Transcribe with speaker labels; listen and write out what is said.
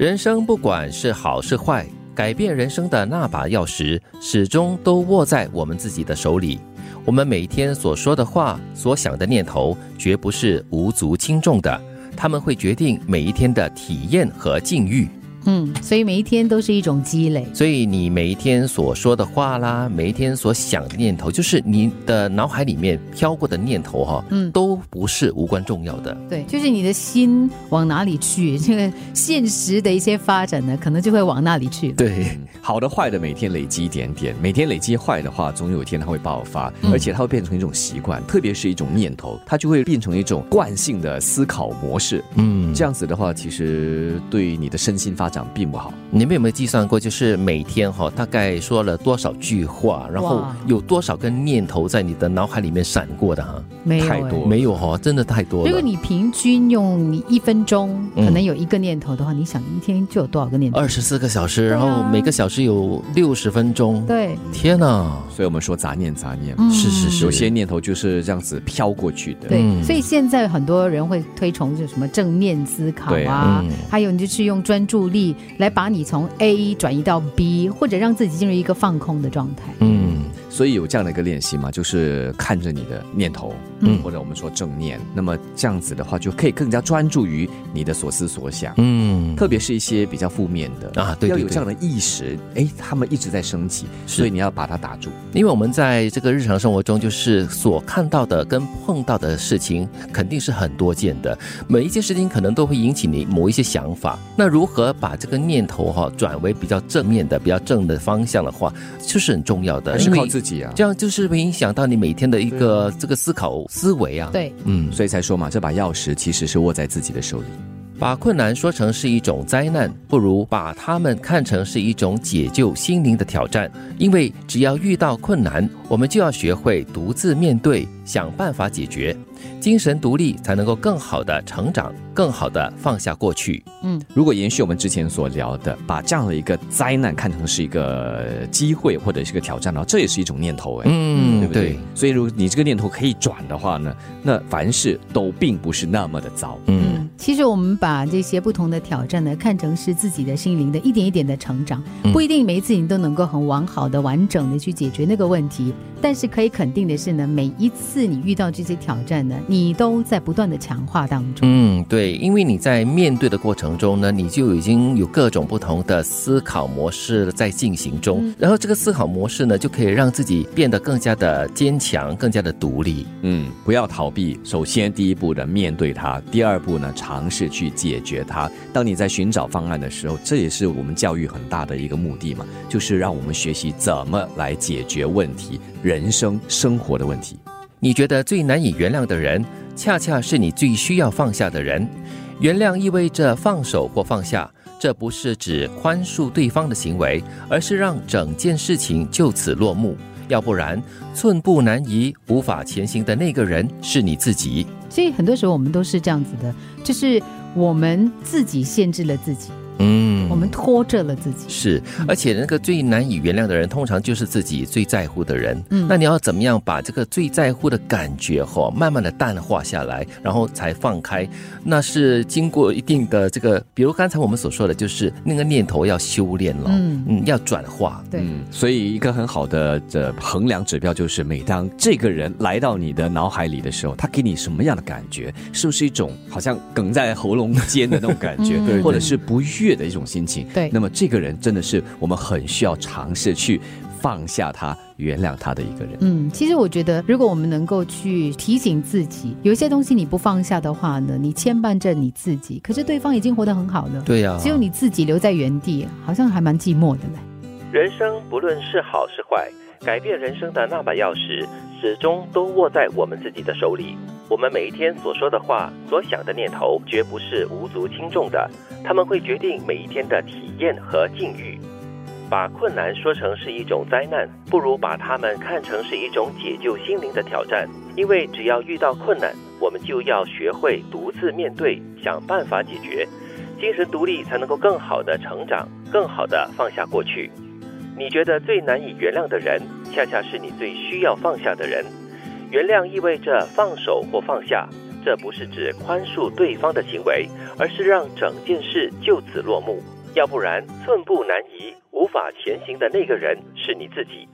Speaker 1: 人生不管是好是坏，改变人生的那把钥匙始终都握在我们自己的手里。我们每天所说的话、所想的念头，绝不是无足轻重的，他们会决定每一天的体验和境遇。
Speaker 2: 嗯，所以每一天都是一种积累。
Speaker 1: 所以你每一天所说的话啦，每一天所想的念头，就是你的脑海里面飘过的念头哈，
Speaker 2: 嗯
Speaker 1: 都不是无关重要的。
Speaker 2: 对，就是你的心往哪里去，这个现实的一些发展呢，可能就会往那里去。
Speaker 1: 对，
Speaker 3: 好的坏的每天累积一点点，每天累积坏的话，总有一天它会爆发，
Speaker 2: 嗯
Speaker 3: 而且它会变成一种习惯，特别是一种念头，它就会变成一种惯性的思考模式。
Speaker 1: 嗯，
Speaker 3: 这样子的话，其实对你的身心发展并不好。
Speaker 1: 你们有没有计算过，就是每天哈、大概说了多少句话，然后有多少个念头在你的脑海里面闪过的哈、
Speaker 2: 没有、哎。
Speaker 3: 太多。
Speaker 1: 没有哈、真的太多了。
Speaker 2: 如果你平均用你一分钟，
Speaker 1: 嗯。
Speaker 2: 可能有一个念头的话，你想一天就有多少个念头？
Speaker 1: 二十四个小时，然后每个小时有六十分钟，
Speaker 2: 对，
Speaker 1: 天哪！
Speaker 3: 所以我们说杂念杂念，
Speaker 2: 嗯。
Speaker 1: 是是是。
Speaker 3: 有些念头就是这样子飘过去的。
Speaker 2: 对，
Speaker 1: 嗯。
Speaker 2: 所以现在很多人会推崇就什么正面思考啊
Speaker 1: 啊。嗯，
Speaker 2: 还有你就是用专注力来把你从 A 转移到 B，或者让自己进入一个放空的状态。
Speaker 1: 嗯
Speaker 3: 所以有这样的一个练习嘛，就是看着你的念头，
Speaker 1: 嗯
Speaker 3: 或者我们说正念，那么这样子的话，就可以更加专注于你的所思所想。
Speaker 1: 嗯，
Speaker 3: 特别是一些比较负面的
Speaker 1: 啊对对对
Speaker 3: 要有这样的意识，哎，他们一直在升级，所以你要把它打住。
Speaker 1: 因为我们在这个日常生活中，就是所看到的跟碰到的事情，肯定是很多见的。每一件事情可能都会引起你某一些想法。那如何把这个念头哈、转为比较正面的、比较正的方向的话，就是很重要的。
Speaker 3: 还是靠自己啊，
Speaker 1: 这样就是会影响到你每天的一个这个思考思维啊。，
Speaker 2: 对，
Speaker 1: 嗯，
Speaker 3: 所以才说嘛，这把钥匙其实是握在自己的手里。
Speaker 1: 把困难说成是一种灾难，不如把它们看成是一种解救心灵的挑战。因为只要遇到困难，我们就要学会独自面对，想办法解决。精神独立，才能够更好的成长，更好的放下过去。
Speaker 2: 嗯，
Speaker 3: 如果延续我们之前所聊的，把这样的一个灾难看成是一个机会或者是一个挑战的话，这也是一种念头哎。
Speaker 1: 嗯
Speaker 3: 对不对？所以，如果你这个念头可以转的话呢，那凡事都并不是那么的糟。
Speaker 1: 嗯
Speaker 2: 嗯，其实我们把这些不同的挑战呢，看成是自己的心灵的一点一点的成长，
Speaker 1: 嗯
Speaker 2: 不一定每一次你都能够很完好的、完整的去解决那个问题，但是可以肯定的是呢，每一次你遇到这些挑战呢，你都在不断的强化当中。
Speaker 1: 嗯，对，因为你在面对的过程中呢，你就已经有各种不同的思考模式在进行中，
Speaker 2: 嗯
Speaker 1: 然后这个思考模式呢，就可以让自己变得更加的坚强，更加的独立。
Speaker 3: 嗯，不要逃避。首先，第一步的，面对它；第二步呢，尝试去解决它。当你在寻找方案的时候，这也是我们教育很大的一个目的嘛，就是让我们学习怎么来解决问题，人生生活的问题。
Speaker 1: 你觉得最难以原谅的人，恰恰是你最需要放下的人。原谅意味着放手或放下，这不是指宽恕对方的行为，而是让整件事情就此落幕。要不然，寸步难移、无法前行的那个人是你自己。
Speaker 2: 所以很多时候我们都是这样子的，就是我们自己限制了自己，
Speaker 1: 嗯
Speaker 2: 我们拖着了自己。
Speaker 1: 是，而且那个最难以原谅的人，通常就是自己最在乎的人。
Speaker 2: 嗯
Speaker 1: 那你要怎么样把这个最在乎的感觉哈、慢慢的淡化下来，然后才放开？那是经过一定的这个，比如刚才我们所说的，就是那个念头要修炼了，
Speaker 2: 嗯
Speaker 1: 嗯，要转化。
Speaker 2: 对，
Speaker 3: 嗯，所以一个很好的这衡量指标就是，每当这个人来到你的脑海里的时候，他给你什么样的感觉？是不是一种好像梗在喉咙间的那种感觉，
Speaker 2: 嗯对
Speaker 3: 或者是不悦的一种心情？
Speaker 2: 对
Speaker 3: 那么这个人真的是我们很需要尝试去放下他、原谅他的一个人。
Speaker 2: 嗯，其实我觉得，如果我们能够去提醒自己，有一些东西你不放下的话呢，你牵绊着你自己，可是对方已经活得很好了，
Speaker 1: 对呀、
Speaker 2: 只有你自己留在原地，好像还蛮寂寞的嘞。
Speaker 1: 人生不论是好是坏，改变人生的那把钥匙，始终都握在我们自己的手里。我们每一天所说的话、所想的念头，绝不是无足轻重的，他们会决定每一天的体验和境遇。把困难说成是一种灾难，不如把它们看成是一种解救心灵的挑战。因为只要遇到困难，我们就要学会独自面对，想办法解决。精神独立才能够更好的成长，更好的放下过去。你觉得最难以原谅的人，恰恰是你最需要放下的人。原谅意味着放手或放下，这不是指宽恕对方的行为，而是让整件事就此落幕。要不然，寸步难移、无法前行的那个人是你自己。